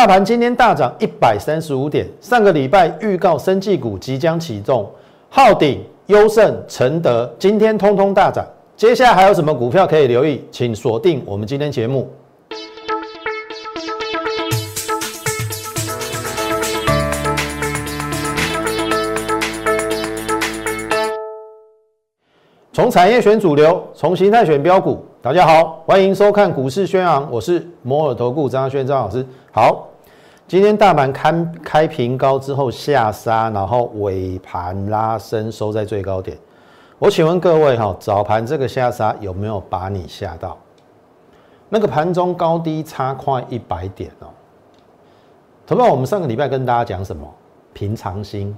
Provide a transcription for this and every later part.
大盘今天大涨一百三十五点，上个礼拜预告生技股即将启动，浩鼎、优胜、承德今天通通大涨。接下来还有什么股票可以留意？请锁定我们今天节目。从产业选主流，从形态选标股。大家好，欢迎收看股市宣昂，我是摩尔投顾张轩张老师。好，今天大盘开开平高之后下杀，然后尾盘拉升收在最高点。我请问各位哈，早盘这个下杀有没有把你吓到？那个盘中高低差快一百点哦。同样，我们上个礼拜跟大家讲什么？平常心，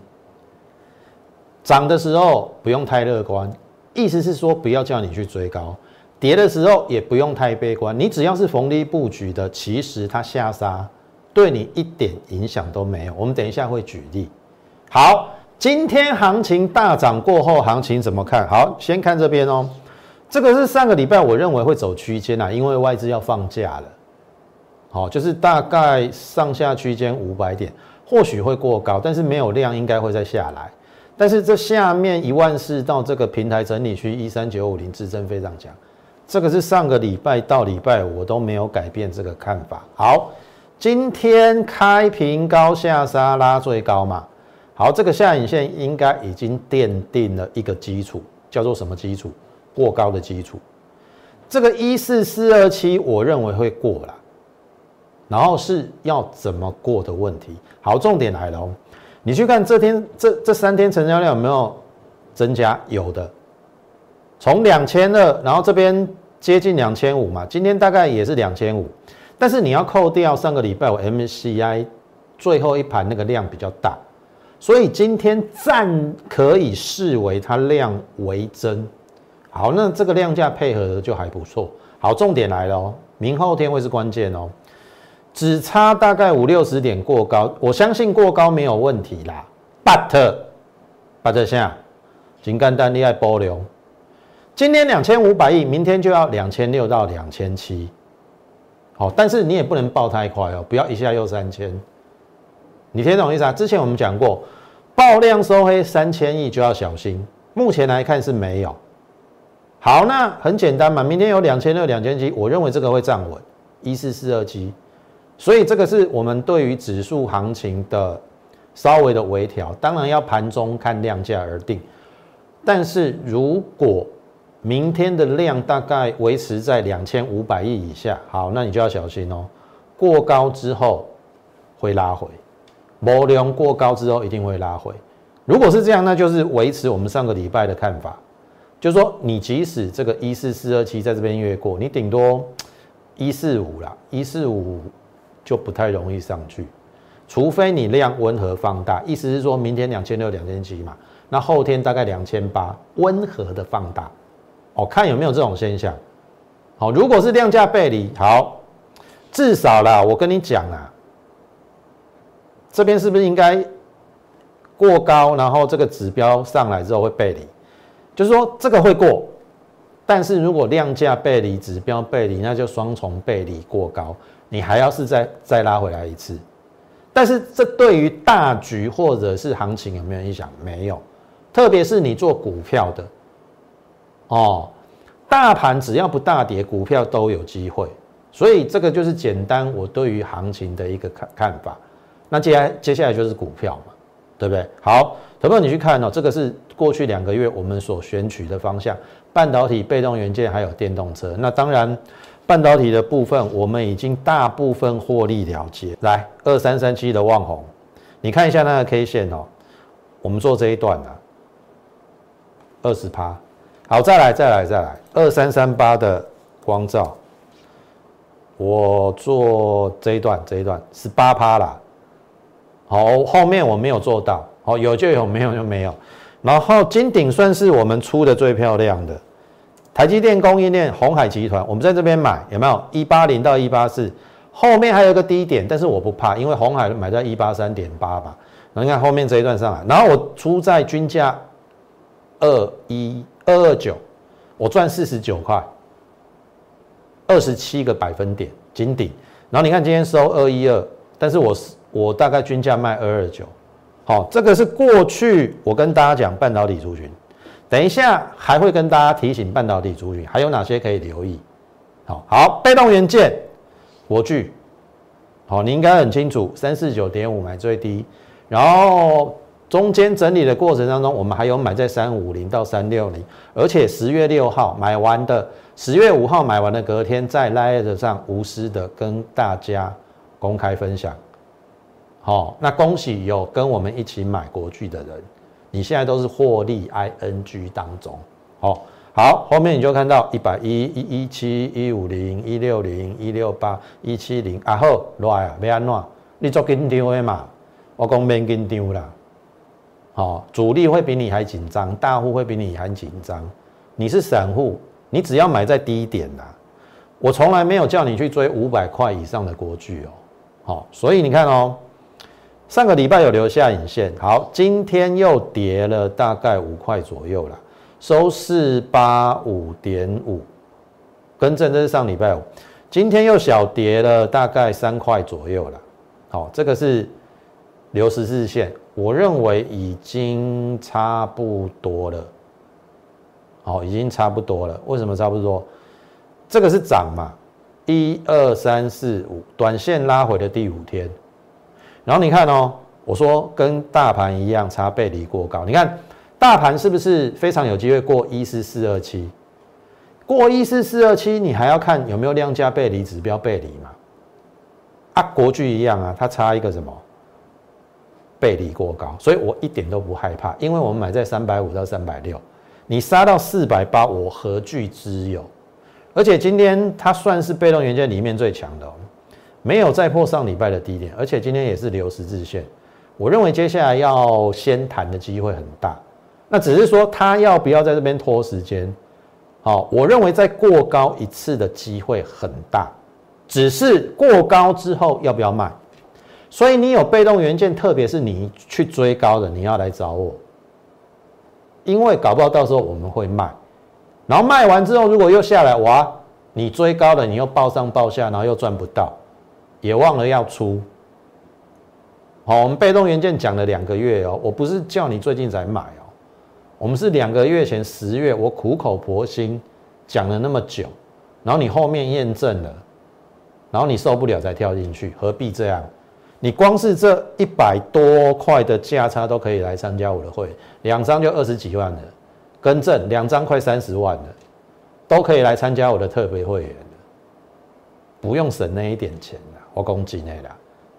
涨的时候不用太乐观。意思是说，不要叫你去追高，跌的时候也不用太悲观。你只要是逢低布局的，其实它下杀对你一点影响都没有。我们等一下会举例。好，今天行情大涨过后，行情怎么看好？先看这边哦，这个是上个礼拜我认为会走区间啊，因为外资要放假了。好，就是大概上下区间五百点，或许会过高，但是没有量，应该会再下来。但是这下面一万四到这个平台整理区一三九五零支撑非常强，这个是上个礼拜到礼拜我都没有改变这个看法。好，今天开平高下杀拉最高嘛？好，这个下影线应该已经奠定了一个基础，叫做什么基础？过高的基础。这个一四四二七我认为会过了，然后是要怎么过的问题。好，重点来了。你去看这天这这三天成交量有没有增加？有的，从两千二，然后这边接近两千五嘛，今天大概也是两千五，但是你要扣掉上个礼拜我 MCI 最后一盘那个量比较大，所以今天暂可以视为它量为增。好，那这个量价配合的就还不错。好，重点来了哦，明后天会是关键哦。只差大概五六十点过高，我相信过高没有问题啦。But，But 下，金干单厉害波流，今天两千五百亿，明天就要两千六到两千七。好，但是你也不能爆太快哦，不要一下又三千。你听懂意思啊？之前我们讲过，爆量收黑三千亿就要小心。目前来看是没有。好，那很简单嘛，明天有两千六、两千七，我认为这个会站稳一四四二七。所以这个是我们对于指数行情的稍微的微调，当然要盘中看量价而定。但是如果明天的量大概维持在两千五百亿以下，好，那你就要小心哦。过高之后会拉回，波量过高之后一定会拉回。如果是这样，那就是维持我们上个礼拜的看法，就是说你即使这个一四四二七在这边越过，你顶多一四五啦，一四五。就不太容易上去，除非你量温和放大，意思是说明天两千六、两千七嘛，那后天大概两千八，温和的放大，哦，看有没有这种现象。好，如果是量价背离，好，至少啦，我跟你讲啊，这边是不是应该过高，然后这个指标上来之后会背离，就是说这个会过，但是如果量价背离、指标背离，那就双重背离过高。你还要是再再拉回来一次，但是这对于大局或者是行情有没有影响？没有，特别是你做股票的，哦，大盘只要不大跌，股票都有机会。所以这个就是简单我对于行情的一个看看法。那接下来接下来就是股票嘛，对不对？好，投票你去看哦，这个是过去两个月我们所选取的方向：半导体、被动元件还有电动车。那当然。半导体的部分，我们已经大部分获利了结。来，二三三七的旺宏，你看一下那个 K 线哦。我们做这一段啊，二十趴。好，再来，再来，再来，二三三八的光照，我做这一段，这一段是八趴啦。好，后面我没有做到。好，有就有，没有就没有。然后金鼎算是我们出的最漂亮的。台积电供应链，红海集团，我们在这边买有没有？一八零到一八四，后面还有个低点，但是我不怕，因为红海买在一八三点八吧。那你看后面这一段上来，然后我出在均价二一二二九，我赚四十九块，二十七个百分点金顶。然后你看今天收二一二，但是我是我大概均价卖二二九，好，这个是过去我跟大家讲半导体族群，等一下还会跟大家提醒半导体族群还有哪些可以留意。好好，被动元件，国巨，好，你应该很清楚，三四九点五买最低，然后中间整理的过程当中，我们还有买在三五零到三六零，而且十月六号买完的，十月五号买完的隔天在 Lite 上无私的跟大家公开分享。好，那恭喜有跟我们一起买国巨的人，你现在都是获利 ING 当中，好。好，后面你就看到一百一、一一七、一五零、一六零、一六八、一七零，啊好，来啊，要安怎？你做紧张的嘛？我讲免紧张啦。好，主力会比你还紧张，大户会比你还紧张。你是散户，你只要买在低点啦。我从来没有叫你去追五百块以上的国巨哦。好，所以你看哦，上个礼拜有留下影线，好，今天又跌了大概五块左右了。收四八五点五，更正，这是上礼拜五，今天又小跌了大概三块左右了。好，这个是流十日线，我认为已经差不多了。好，已经差不多了。为什么差不多？这个是涨嘛？一二三四五，短线拉回的第五天。然后你看哦，我说跟大盘一样，差背离过高。你看。大盘是不是非常有机会过一四四二七？过一四四二七，你还要看有没有量价背离指标背离嘛？啊，国巨一样啊，它差一个什么？背离过高，所以我一点都不害怕，因为我们买在三百五到三百六，你杀到四百八，我何惧之有？而且今天它算是被动元件里面最强的，没有再破上礼拜的低点，而且今天也是留十字线，我认为接下来要先谈的机会很大。那只是说他要不要在这边拖时间？好，我认为在过高一次的机会很大，只是过高之后要不要卖？所以你有被动元件，特别是你去追高的，你要来找我，因为搞不好到时候我们会卖，然后卖完之后如果又下来，哇，你追高的你又报上报下，然后又赚不到，也忘了要出。好，我们被动元件讲了两个月哦，我不是叫你最近才买哦。我们是两个月前十月，我苦口婆心讲了那么久，然后你后面验证了，然后你受不了才跳进去，何必这样？你光是这一百多块的价差都可以来参加我的会，两张就二十几万了，更正两张快三十万了，都可以来参加我的特别会员，不用省那一点钱了，我攻击内的，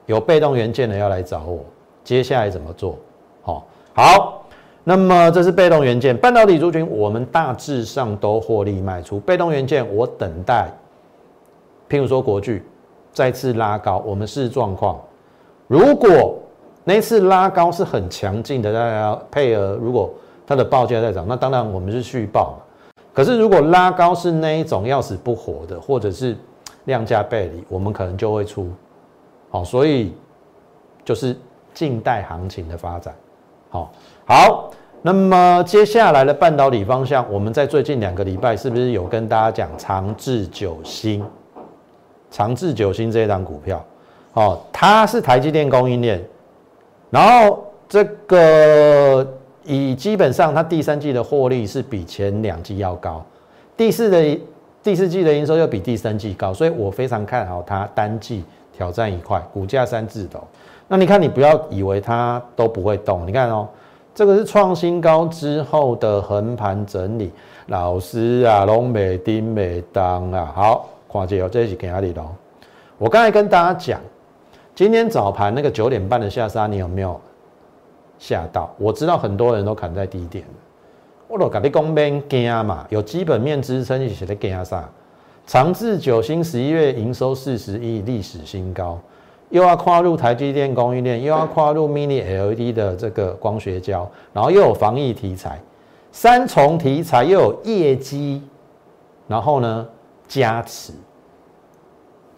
有被动元件的要来找我，接下来怎么做？好，好。那么这是被动元件，半导体族群，我们大致上都获利卖出。被动元件，我等待，譬如说国巨再次拉高，我们视状况。如果那次拉高是很强劲的，大家配合，如果它的报价在涨，那当然我们是续报嘛可是如果拉高是那一种要死不活的，或者是量价背离，我们可能就会出。好，所以就是静待行情的发展。好。好，那么接下来的半导体方向，我们在最近两个礼拜是不是有跟大家讲长治久兴？长治久兴这一档股票，哦，它是台积电供应链，然后这个以基本上它第三季的获利是比前两季要高，第四的第四季的营收又比第三季高，所以我非常看好它单季挑战一块，股价三字头。那你看，你不要以为它都不会动，你看哦。这个是创新高之后的横盘整理，老师啊，龙美丁美当啊，好，跨界哦，这是给哪里喽？我刚才跟大家讲，今天早盘那个九点半的下杀，你有没有吓到？我知道很多人都砍在低点，我都跟你讲边惊嘛，有基本面支撑，你写的惊啥？长治久兴十一月营收四十亿，历史新高。又要跨入台积电供应链，又要跨入 Mini LED 的这个光学胶，然后又有防疫题材，三重题材又有业绩，然后呢加持，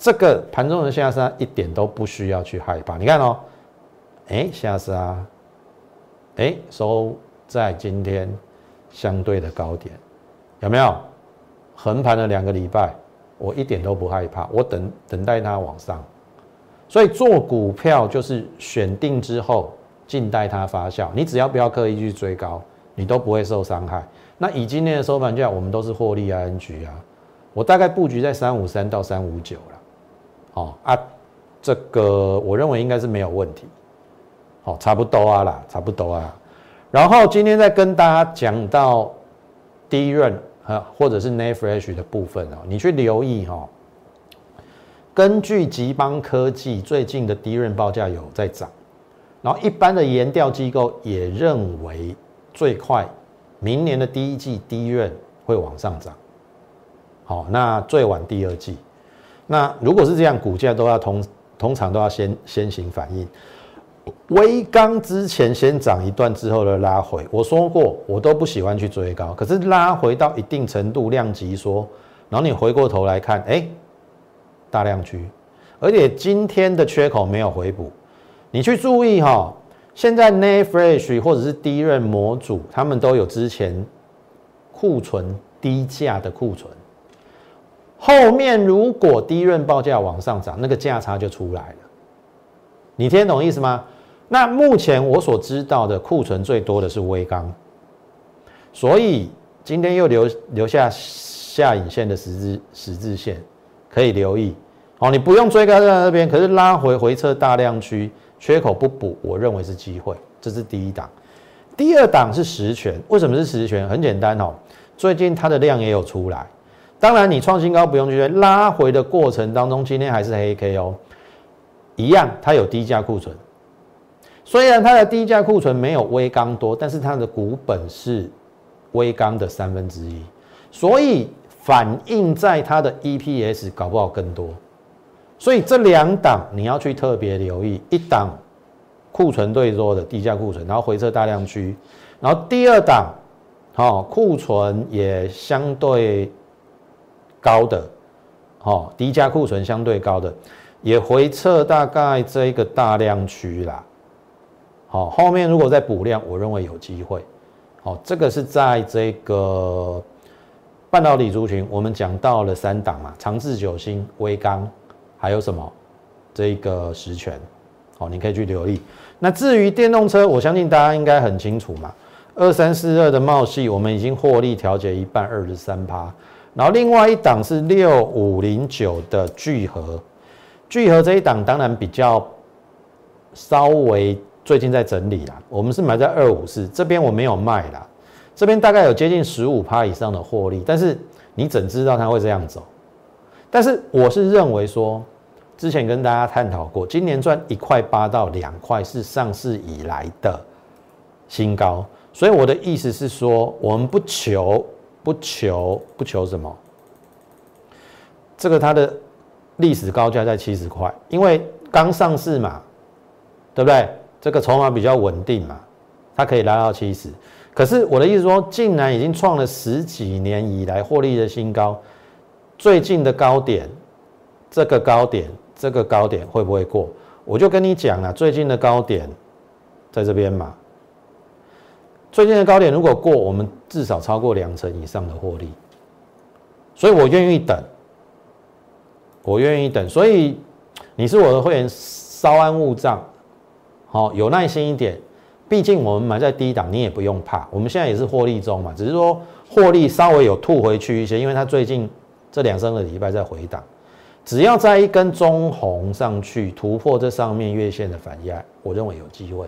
这个盘中的下杀一点都不需要去害怕。你看哦，哎下杀，哎收在今天相对的高点，有没有横盘了两个礼拜？我一点都不害怕，我等等待它往上。所以做股票就是选定之后，静待它发酵。你只要不要刻意去追高，你都不会受伤害。那以今天的收盘价，我们都是获利 ING 啊。我大概布局在三五三到三五九了。哦啊，这个我认为应该是没有问题。好，差不多啊啦，差不多啊。然后今天再跟大家讲到低润啊，或者是 n e f r e s h 的部分哦，你去留意哈。根据吉邦科技最近的低润报价有在涨，然后一般的研调机构也认为最快明年的第一季低润会往上涨，好，那最晚第二季，那如果是这样，股价都要通通常都要先先行反应。微刚之前先涨一段之后的拉回，我说过我都不喜欢去追高，可是拉回到一定程度量级说，然后你回过头来看，哎。大量区，而且今天的缺口没有回补，你去注意哈。现在 n a f r e s h 或者是低润模组，他们都有之前库存低价的库存，后面如果低润报价往上涨，那个价差就出来了。你听懂意思吗？那目前我所知道的库存最多的是微钢，所以今天又留留下下影线的十字十字线，可以留意。好，你不用追高在那边，可是拉回回撤大量区缺口不补，我认为是机会，这是第一档。第二档是实权，为什么是实权？很简单哦，最近它的量也有出来。当然，你创新高不用去追，拉回的过程当中，今天还是黑 K 哦，一样，它有低价库存。虽然它的低价库存没有微钢多，但是它的股本是微钢的三分之一，所以反映在它的 EPS 搞不好更多。所以这两档你要去特别留意，一档库存最多的低价库存，然后回撤大量区，然后第二档，好库存也相对高的，好低价库存相对高的，也回撤大概这一个大量区啦，好后面如果再补量，我认为有机会，好这个是在这个半导体族群，我们讲到了三档嘛，长治久兴、微钢。还有什么？这个实权，哦，你可以去留意。那至于电动车，我相信大家应该很清楚嘛。二三四二的茂系，我们已经获利调节一半，二十三趴。然后另外一档是六五零九的聚合，聚合这一档当然比较稍微最近在整理啦。我们是买在二五四这边，我没有卖啦。这边大概有接近十五趴以上的获利，但是你怎知道它会这样走？但是我是认为说。之前跟大家探讨过，今年赚一块八到两块是上市以来的新高，所以我的意思是说，我们不求不求不求什么，这个它的历史高价在七十块，因为刚上市嘛，对不对？这个筹码比较稳定嘛，它可以拉到七十。可是我的意思说，竟然已经创了十几年以来获利的新高，最近的高点，这个高点。这个高点会不会过？我就跟你讲了，最近的高点在这边嘛。最近的高点如果过，我们至少超过两成以上的获利，所以我愿意等，我愿意等。所以你是我的会员，稍安勿躁，好，有耐心一点。毕竟我们买在低档，你也不用怕。我们现在也是获利中嘛，只是说获利稍微有吐回去一些，因为它最近这两三个礼拜在回档。只要在一根中红上去突破这上面月线的反压，我认为有机会。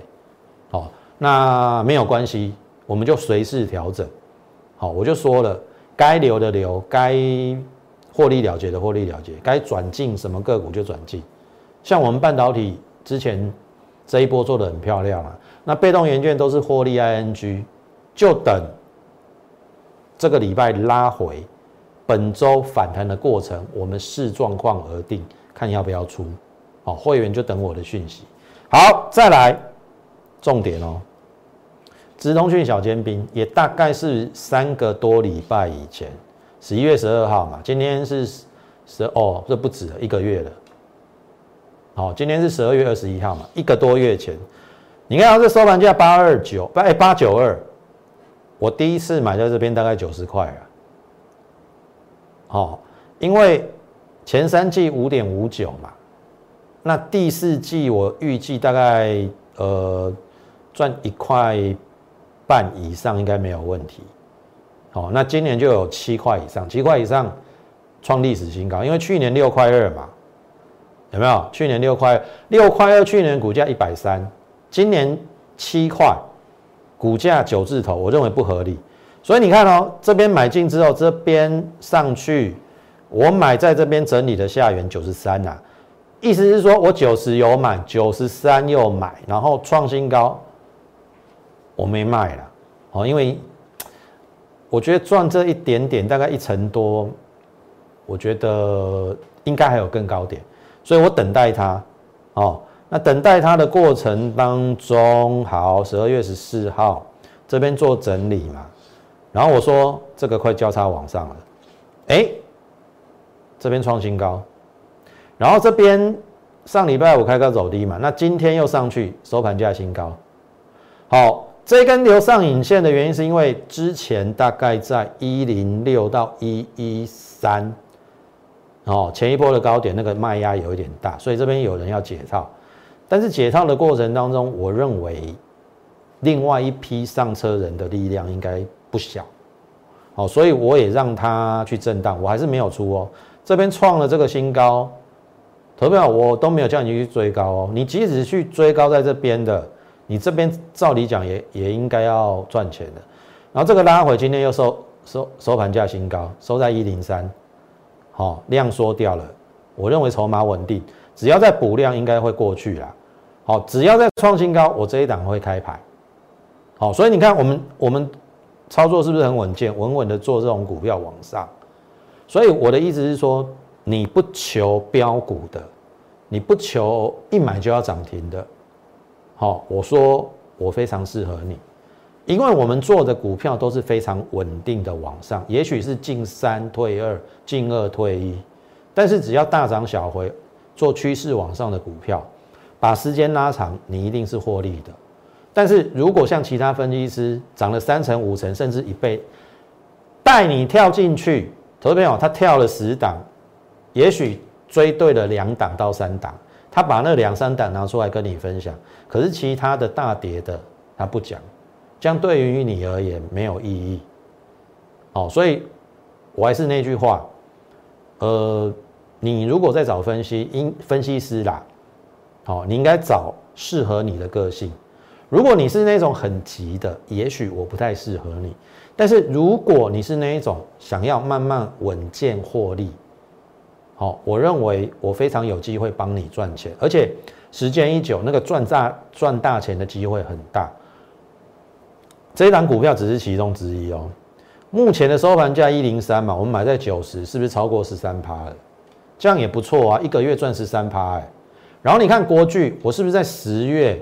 好，那没有关系，我们就随时调整。好，我就说了，该留的留，该获利了结的获利了结，该转进什么个股就转进。像我们半导体之前这一波做的很漂亮啊，那被动元件都是获利 ING，就等这个礼拜拉回。本周反弹的过程，我们视状况而定，看要不要出。好，会员就等我的讯息。好，再来重点哦。直通讯小尖兵也大概是三个多礼拜以前，十一月十二号嘛，今天是十哦，这不止了一个月了。好，今天是十二月二十一号嘛，一个多月前，你看它这收盘价八二九八哎八九二，我第一次买在这边大概九十块啊。好，因为前三季五点五九嘛，那第四季我预计大概呃赚一块半以上应该没有问题。好，那今年就有七块以上，七块以上创历史新高，因为去年六块二嘛，有没有？去年六块六块二，去年股价一百三，今年七块，股价九字头，我认为不合理。所以你看哦，这边买进之后，这边上去，我买在这边整理的下缘九十三呐，意思是说我九十有买，九十三又买，然后创新高，我没卖了哦，因为我觉得赚这一点点，大概一成多，我觉得应该还有更高点，所以我等待它哦。那等待它的过程当中，好，十二月十四号这边做整理嘛。然后我说这个快交叉往上了，哎，这边创新高，然后这边上礼拜五开高走低嘛，那今天又上去收盘价新高。好，这根留上影线的原因是因为之前大概在一零六到一一三，哦，前一波的高点那个卖压有一点大，所以这边有人要解套，但是解套的过程当中，我认为另外一批上车人的力量应该。不小，哦，所以我也让它去震荡，我还是没有出哦。这边创了这个新高，投票我都没有叫你去追高哦。你即使去追高在这边的，你这边照理讲也也应该要赚钱的。然后这个拉回，今天又收收收盘价新高，收在一零三，好，量缩掉了。我认为筹码稳定，只要再补量，应该会过去啦。好，只要再创新高，我这一档会开牌。好，所以你看我们我们。操作是不是很稳健？稳稳的做这种股票往上，所以我的意思是说，你不求标股的，你不求一买就要涨停的，好，我说我非常适合你，因为我们做的股票都是非常稳定的往上，也许是进三退二，进二退一，但是只要大涨小回，做趋势往上的股票，把时间拉长，你一定是获利的。但是如果像其他分析师涨了三成、五成，甚至一倍，带你跳进去，投资朋友他跳了十档，也许追对了两档到三档，他把那两三档拿出来跟你分享，可是其他的大跌的他不讲，这样对于你而言没有意义。哦，所以我还是那句话，呃，你如果在找分析，应分析师啦，好，你应该找适合你的个性。如果你是那种很急的，也许我不太适合你。但是如果你是那一种想要慢慢稳健获利，好，我认为我非常有机会帮你赚钱，而且时间一久，那个赚大赚大钱的机会很大。这一档股票只是其中之一哦。目前的收盘价一零三嘛，我们买在九十，是不是超过十三趴了？这样也不错啊，一个月赚十三趴哎。然后你看国巨，我是不是在十月？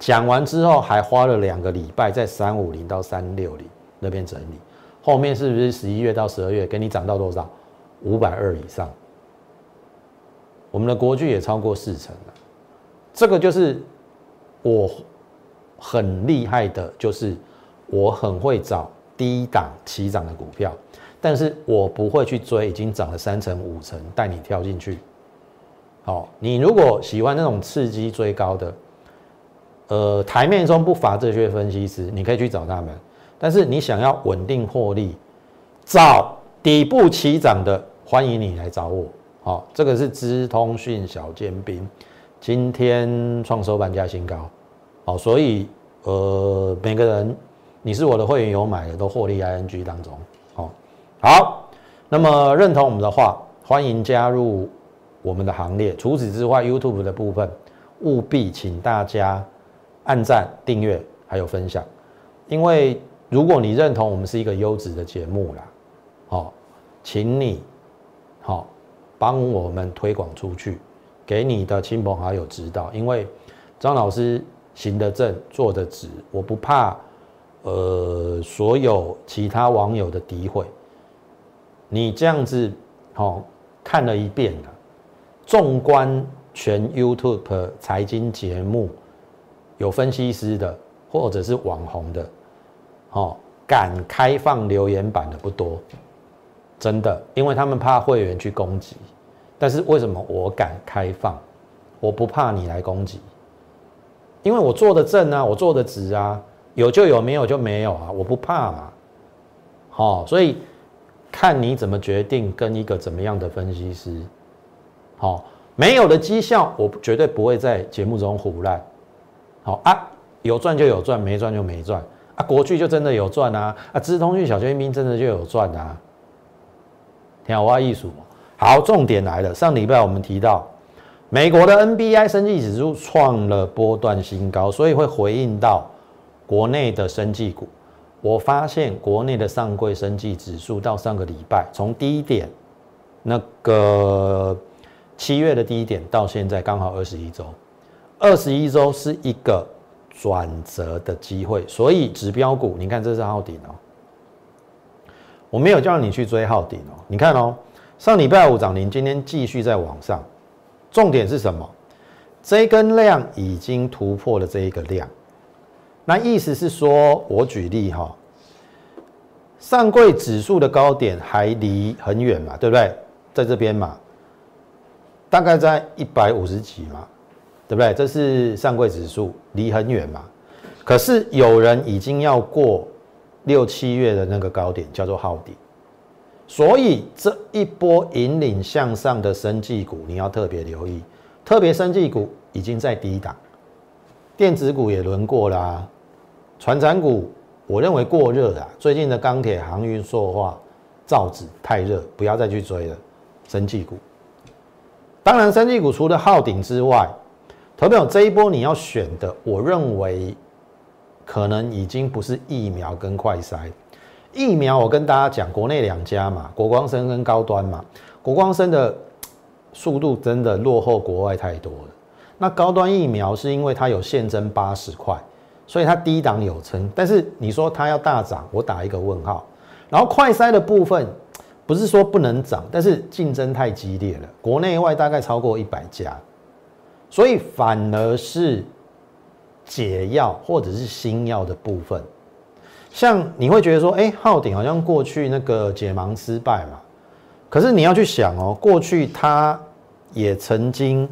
讲完之后，还花了两个礼拜在三五零到三六零那边整理，后面是不是十一月到十二月给你涨到多少？五百二以上，我们的国巨也超过四成了。这个就是我很厉害的，就是我很会找低档起涨的股票，但是我不会去追已经涨了三成五成带你跳进去。好，你如果喜欢那种刺激追高的。呃，台面中不乏这些分析师，你可以去找他们。但是你想要稳定获利，找底部起涨的，欢迎你来找我。好，这个是资通讯小尖兵，今天创收盘价新高。好，所以呃，每个人你是我的会员有买的，都获利 ING 当中。好，好，那么认同我们的话，欢迎加入我们的行列。除此之外，YouTube 的部分务必请大家。按赞、订阅还有分享，因为如果你认同我们是一个优质的节目啦，好，请你好帮我们推广出去，给你的亲朋好友知道。因为张老师行得正，坐得直，我不怕呃所有其他网友的诋毁。你这样子好看了一遍了，纵观全 YouTube 财经节目。有分析师的，或者是网红的，哦，敢开放留言板的不多，真的，因为他们怕会员去攻击。但是为什么我敢开放？我不怕你来攻击，因为我做的正啊，我做的直啊，有就有，没有就没有啊，我不怕嘛。好，所以看你怎么决定跟一个怎么样的分析师。好，没有的绩效，我绝对不会在节目中胡乱。好啊，有赚就有赚，没赚就没赚啊。国巨就真的有赚啊，啊，资通讯小尖兵真的就有赚啊。听我艺术，好，重点来了，上礼拜我们提到。美国的 NBI 生技指数创了波段新高，所以会回应到国内的生技股。我发现国内的上柜生技指数到上个礼拜从低点那个七月的低点到现在刚好二十一周，二十一周是一个转折的机会，所以指标股，你看这是奥鼎哦，我没有叫你去追浩鼎哦，你看哦，上礼拜五涨停，今天继续在往上。重点是什么？这根量已经突破了这一个量，那意思是说，我举例哈，上柜指数的高点还离很远嘛，对不对？在这边嘛，大概在一百五十几嘛，对不对？这是上柜指数离很远嘛，可是有人已经要过六七月的那个高点，叫做号底。所以这一波引领向上的生技股，你要特别留意。特别生技股已经在低档，电子股也轮过啦，船产股我认为过热了。最近的钢铁、航运、塑化、造纸太热，不要再去追了。生技股，当然生技股除了昊鼎之外，投票这一波你要选的，我认为可能已经不是疫苗跟快筛。疫苗，我跟大家讲，国内两家嘛，国光生跟高端嘛，国光生的速度真的落后国外太多了。那高端疫苗是因为它有现增八十块，所以它低档有撑。但是你说它要大涨，我打一个问号。然后快筛的部分，不是说不能涨，但是竞争太激烈了，国内外大概超过一百家，所以反而是解药或者是新药的部分。像你会觉得说，哎，昊鼎好像过去那个解盲失败嘛，可是你要去想哦，过去它也曾经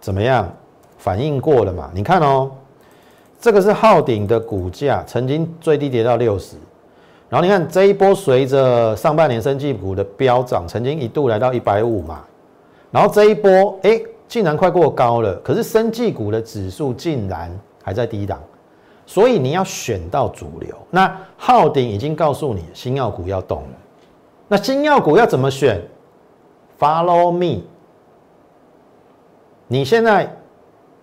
怎么样反应过了嘛？你看哦，这个是昊鼎的股价曾经最低跌到六十，然后你看这一波随着上半年生技股的飙涨，曾经一度来到一百五嘛，然后这一波哎，竟然快过高了，可是生技股的指数竟然还在低档。所以你要选到主流。那浩鼎已经告诉你，新药股要动了。那新药股要怎么选？Follow me。你现在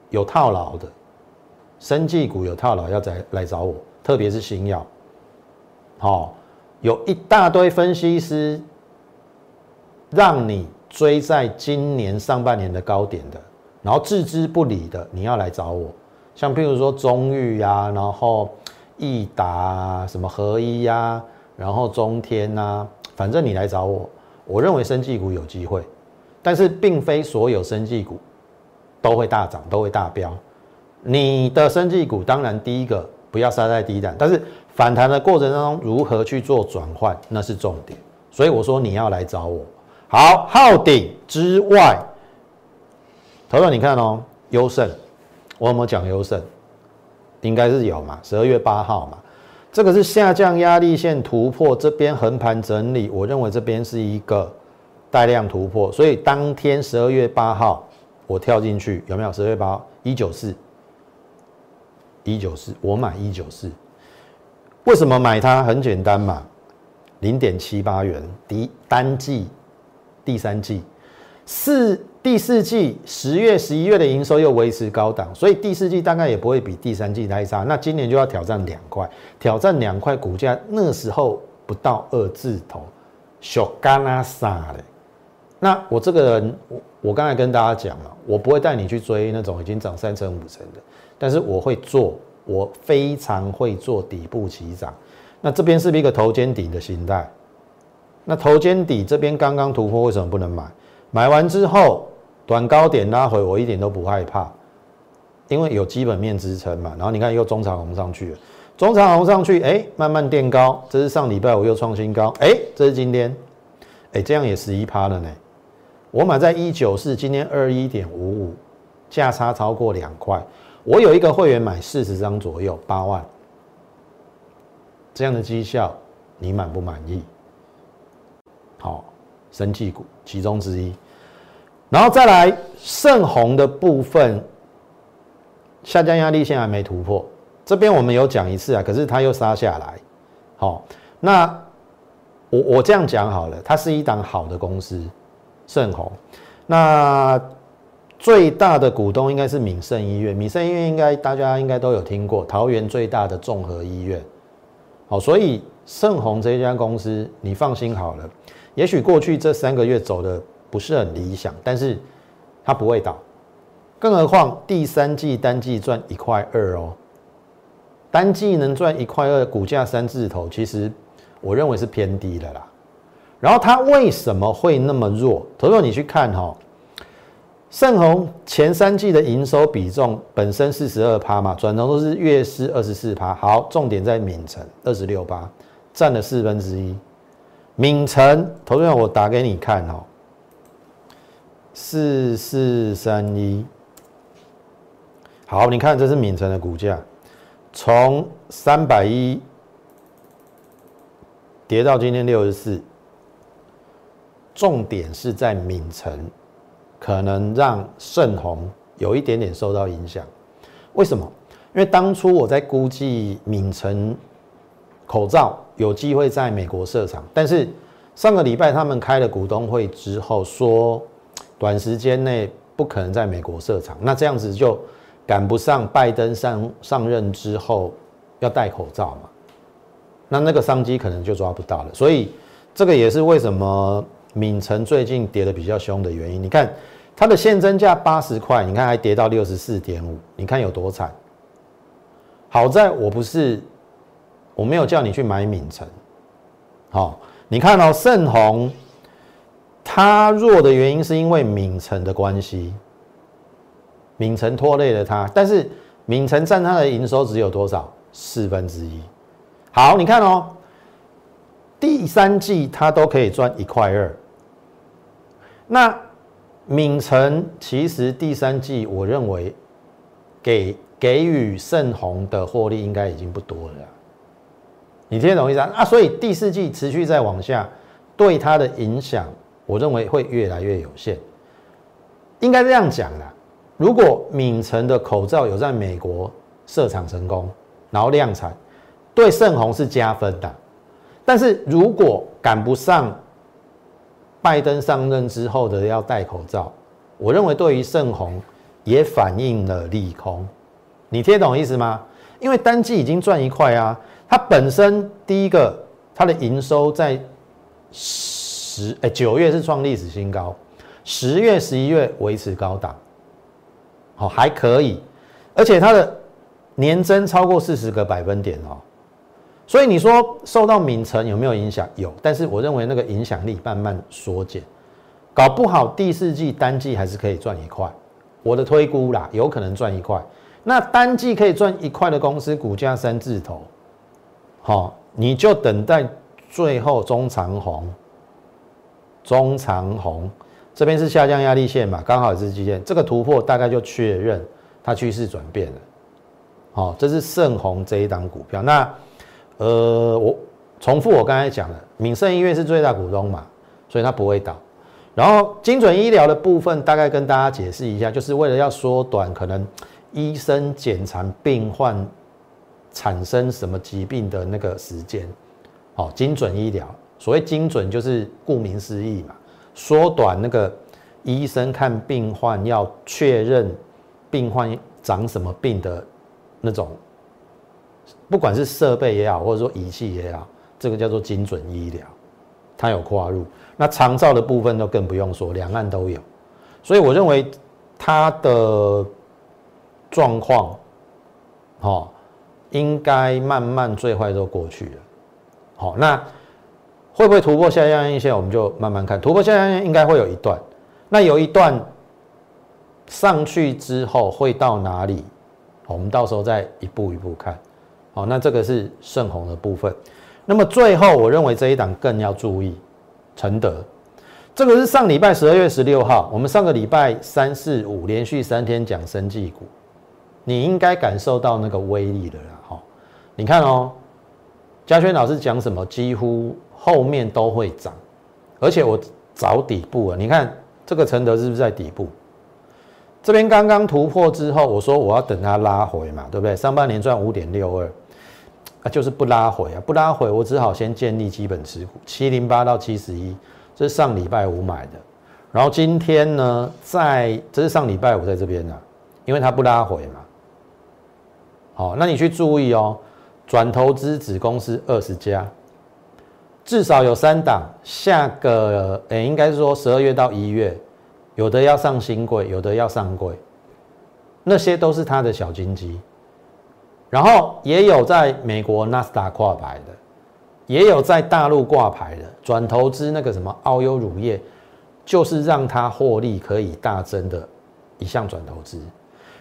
有套牢的，生技股有套牢，要再来找我。特别是新药，好，有一大堆分析师让你追在今年上半年的高点的，然后置之不理的，你要来找我。像譬如说中裕呀，然后益达啊什么合一呀，然后中天呐，反正你来找我，我认为生技股有机会，但是并非所有生技股都会大涨，都会大飙。你的生技股当然第一个不要杀在低档，但是反弹的过程当中如何去做转换，那是重点。所以我说你要来找我。好，昊鼎之外，头头你看哦，优胜。我有没有讲优胜？应该是有嘛，十二月八号嘛，这个是下降压力线突破，这边横盘整理，我认为这边是一个带量突破，所以当天十二月八号我跳进去，有没有？十二月八号一九四，一九四，我买一九四，为什么买它？很简单嘛，零点七八元，第单季第三季四。第四季十月、十一月的营收又维持高档，所以第四季大概也不会比第三季太差。那今年就要挑战两块，挑战两块股价，那时候不到二字头，小干拉傻的。那我这个人，我我刚才跟大家讲了，我不会带你去追那种已经涨三成五成的，但是我会做，我非常会做底部起涨。那这边是不是一个头肩顶的形态？那头肩底这边刚刚突破，为什么不能买？买完之后。短高点拉回，我一点都不害怕，因为有基本面支撑嘛。然后你看又中长红上去了，中长红上去，哎，慢慢垫高，这是上礼拜五又创新高，哎，这是今天，哎，这样也十一趴了呢。我买在一九四，今天二一点五五，价差超过两块。我有一个会员买四十张左右，八万，这样的绩效你满不满意？好，生技股其中之一，然后再来盛虹的部分，下降压力线还没突破，这边我们有讲一次啊，可是它又杀下来。好，那我我这样讲好了，它是一档好的公司，盛虹，那。最大的股东应该是敏盛医院，敏盛医院应该大家应该都有听过，桃园最大的综合医院。好，所以盛虹这一家公司，你放心好了。也许过去这三个月走的不是很理想，但是它不会倒。更何况第三季单季赚一块二哦，单季能赚一块二，股价三字头，其实我认为是偏低的啦。然后它为什么会那么弱？投资你去看哈。盛虹前三季的营收比重本身四十二趴嘛，转头都是月是二十四趴。好，重点在闽城二十六趴，占了四分之一。敏城，投资我打给你看哦，四四三一。好，你看这是闽城的股价，从三百一跌到今天六十四，重点是在闽城。可能让盛虹有一点点受到影响，为什么？因为当初我在估计敏成口罩有机会在美国设厂，但是上个礼拜他们开了股东会之后，说短时间内不可能在美国设厂，那这样子就赶不上拜登上上任之后要戴口罩嘛，那那个商机可能就抓不到了，所以这个也是为什么。闽城最近跌的比较凶的原因，你看它的现增价八十块，你看还跌到六十四点五，你看有多惨。好在我不是，我没有叫你去买闽城。好，你看哦，盛虹它弱的原因是因为敏城的关系，敏城拖累了它，但是敏城占它的营收只有多少？四分之一。好，你看哦。第三季它都可以赚一块二，那敏城其实第三季我认为给给予盛虹的获利应该已经不多了，你听懂意思啊？所以第四季持续在往下，对它的影响，我认为会越来越有限。应该这样讲啦，如果敏城的口罩有在美国设厂成功，然后量产，对盛虹是加分的。但是如果赶不上拜登上任之后的要戴口罩，我认为对于盛虹也反映了利空。你听懂意思吗？因为单季已经赚一块啊，它本身第一个它的营收在十哎九月是创历史新高，十月十一月维持高档，好还可以，而且它的年增超过四十个百分点哦。所以你说受到敏成有没有影响？有，但是我认为那个影响力慢慢缩减，搞不好第四季单季还是可以赚一块。我的推估啦，有可能赚一块。那单季可以赚一块的公司，股价三字头，好，你就等待最后中长红，中长红这边是下降压力线嘛，刚好也是基线，这个突破大概就确认它趋势转变了。好，这是盛虹这一档股票，那。呃，我重复我刚才讲的，闽盛医院是最大股东嘛，所以它不会倒。然后精准医疗的部分，大概跟大家解释一下，就是为了要缩短可能医生检查病患产生什么疾病的那个时间。好，精准医疗，所谓精准就是顾名思义嘛，缩短那个医生看病患要确认病患长什么病的那种。不管是设备也好，或者说仪器也好，这个叫做精准医疗，它有跨入。那长照的部分都更不用说，两岸都有。所以我认为它的状况，好，应该慢慢最坏都过去了。好，那会不会突破下降阴线？我们就慢慢看。突破下降阴线应该会有一段，那有一段上去之后会到哪里？我们到时候再一步一步看。好，那这个是盛虹的部分。那么最后，我认为这一档更要注意承德。这个是上礼拜十二月十六号，我们上个礼拜三四五连续三天讲生技股，你应该感受到那个威力了啦。哈，你看哦，嘉轩老师讲什么，几乎后面都会涨，而且我找底部了。你看这个承德是不是在底部？这边刚刚突破之后，我说我要等它拉回嘛，对不对？上半年赚五点六二，啊，就是不拉回啊，不拉回，我只好先建立基本持股，七零八到七十一。这是上礼拜五买的，然后今天呢，在这是上礼拜五在这边呢，因为它不拉回嘛。好，那你去注意哦，转投资子公司二十家，至少有三档，下个诶，应该是说十二月到一月，有的要上新贵，有的要上柜，那些都是他的小金鸡，然后也有在美国纳斯达挂牌的。也有在大陆挂牌的转投资那个什么澳优乳业，就是让他获利可以大增的一项转投资。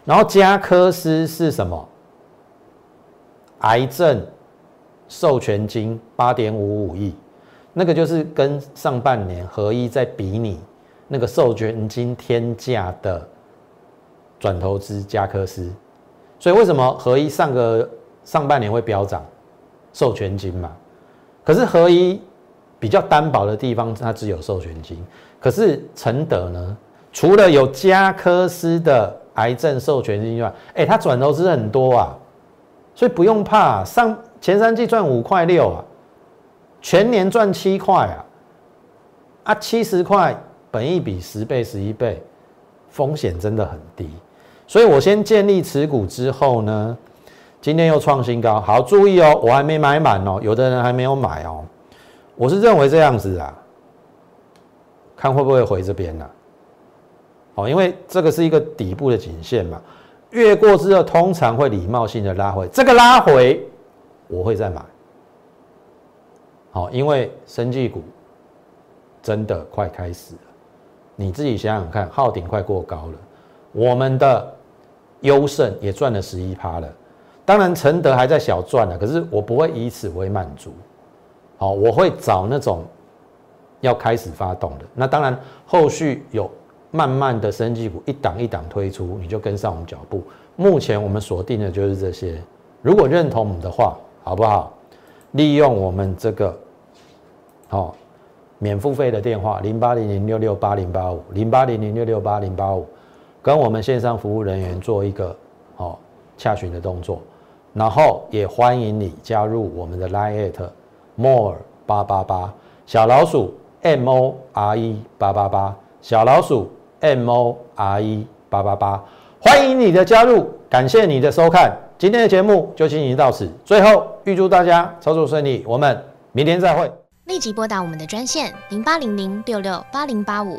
然后加科斯是什么？癌症授权金八点五五亿，那个就是跟上半年合一在比拟那个授权金天价的转投资加科斯。所以为什么合一上个上半年会飙涨？授权金嘛。可是合一比较单薄的地方，它只有授权金。可是承德呢，除了有加科斯的癌症授权金外，哎，它转投资很多啊，所以不用怕。上前三季赚五块六啊，全年赚七块啊，啊，七十块，本一比十倍、十一倍，风险真的很低。所以我先建立持股之后呢。今天又创新高，好注意哦，我还没买满哦，有的人还没有买哦。我是认为这样子啊，看会不会回这边呢？哦，因为这个是一个底部的颈线嘛，越过之后通常会礼貌性的拉回，这个拉回我会再买。好，因为生技股真的快开始了，你自己想想看，昊顶快过高了，我们的优胜也赚了十一趴了。当然，承德还在小赚呢，可是我不会以此为满足，好，我会找那种要开始发动的。那当然，后续有慢慢的升级股一档一档推出，你就跟上我们脚步。目前我们锁定的就是这些。如果认同我们的话，好不好？利用我们这个好免付费的电话零八零零六六八零八五零八零零六六八零八五，跟我们线上服务人员做一个好洽询的动作。然后也欢迎你加入我们的 Line at more 八八八小老鼠 M O R E 八八八小老鼠 M O R E 八八八，欢迎你的加入，感谢你的收看，今天的节目就进行到此，最后预祝大家操作顺利，我们明天再会。立即拨打我们的专线零八零零六六八零八五。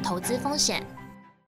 投资风险。